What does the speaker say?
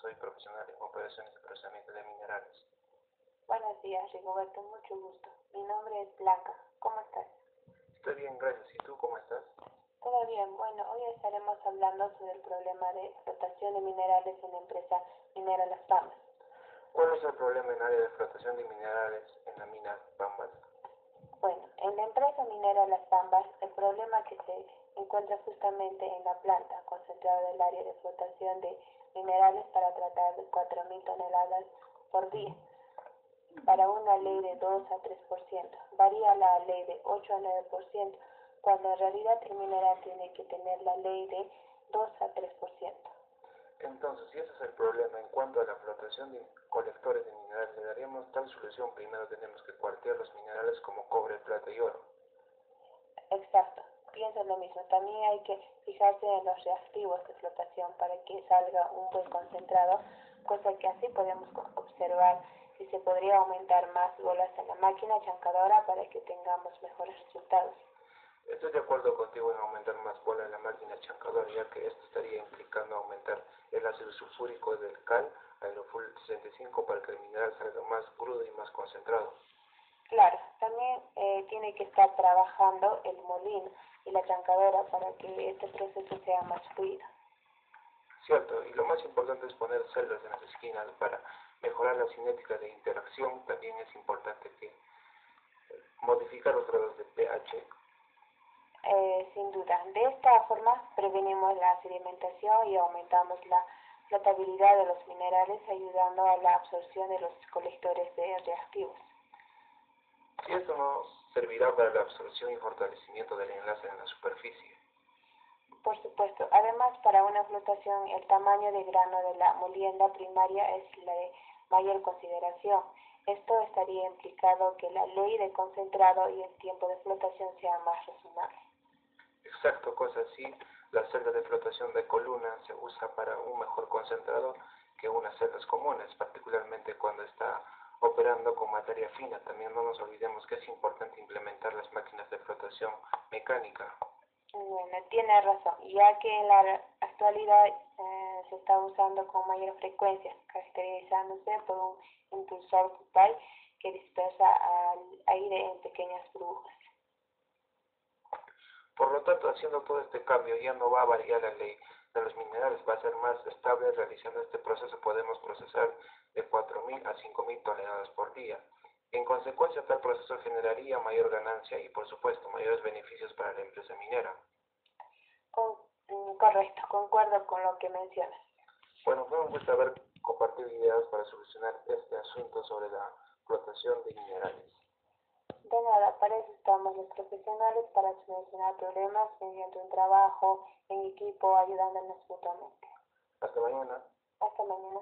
soy profesional en operaciones de procesamiento de minerales. Buenos días, Rigoberto, mucho gusto. Mi nombre es Blanca. ¿Cómo estás? Estoy bien, gracias. ¿Y tú cómo estás? Todo bien. Bueno, hoy estaremos hablando sobre el problema de explotación de minerales en la empresa minera Las Pambas. ¿Cuál es el problema en área de explotación de minerales en la mina Pambas? Bueno, en la empresa minera Las Pambas, el problema que se encuentra justamente en la planta concentrada del área de explotación de minerales para tratar de 4.000 toneladas por día para una ley de 2 a 3%. Varía la ley de 8 a 9%, cuando en realidad el mineral tiene que tener la ley de 2 a 3%. Entonces, si ese es el problema en cuanto a la explotación de colectores de minerales, le daríamos tal solución. Primero tenemos que cuartear los minerales como cobre, plata y oro. Exacto, pienso lo mismo. También hay que fijarse en los reactivos de explotación para que salga un concentrado, cosa que así podemos observar si se podría aumentar más bolas en la máquina chancadora para que tengamos mejores resultados. Estoy de acuerdo contigo en aumentar más bolas en la máquina chancadora, ya que esto estaría implicando aumentar el ácido sulfúrico del cal aeroful 65 para que el mineral salga más crudo y más concentrado. Claro, también eh, tiene que estar trabajando el molino y la chancadora para que este proceso sea más fluido. Cierto, y lo más importante es poner celdas en las esquinas para mejorar la cinética de interacción. También es importante que eh, modificar los grados de pH. Eh, sin duda, de esta forma prevenimos la sedimentación y aumentamos la flotabilidad de los minerales ayudando a la absorción de los colectores de reactivos. Si esto no servirá para la absorción y fortalecimiento del enlace en la superficie. Por supuesto, además para una flotación el tamaño de grano de la molienda primaria es la de mayor consideración. Esto estaría implicado que la ley de concentrado y el tiempo de flotación sea más razonable. Exacto, cosa así, la celda de flotación de columna se usa para un mejor concentrado que unas celdas comunes, particularmente cuando está operando con materia fina. También no nos olvidemos que es importante implementar las máquinas de flotación mecánica. Bueno, tiene razón, ya que en la actualidad eh, se está usando con mayor frecuencia, caracterizándose por un impulsor total que dispersa al aire en pequeñas burbujas. Por lo tanto, haciendo todo este cambio ya no va a variar la ley de los minerales, va a ser más estable. Realizando este proceso podemos procesar de 4.000 a 5.000 toneladas por día. En consecuencia, tal proceso generaría mayor ganancia y, por supuesto, mayores beneficios para la empresa minera. Mm, correcto, concuerdo con lo que mencionas. Bueno, fue un gusto haber compartido ideas para solucionar este asunto sobre la explotación de minerales. De nada, para eso estamos los profesionales para solucionar problemas mediante un trabajo en equipo ayudándonos mutuamente. Hasta mañana. Hasta mañana.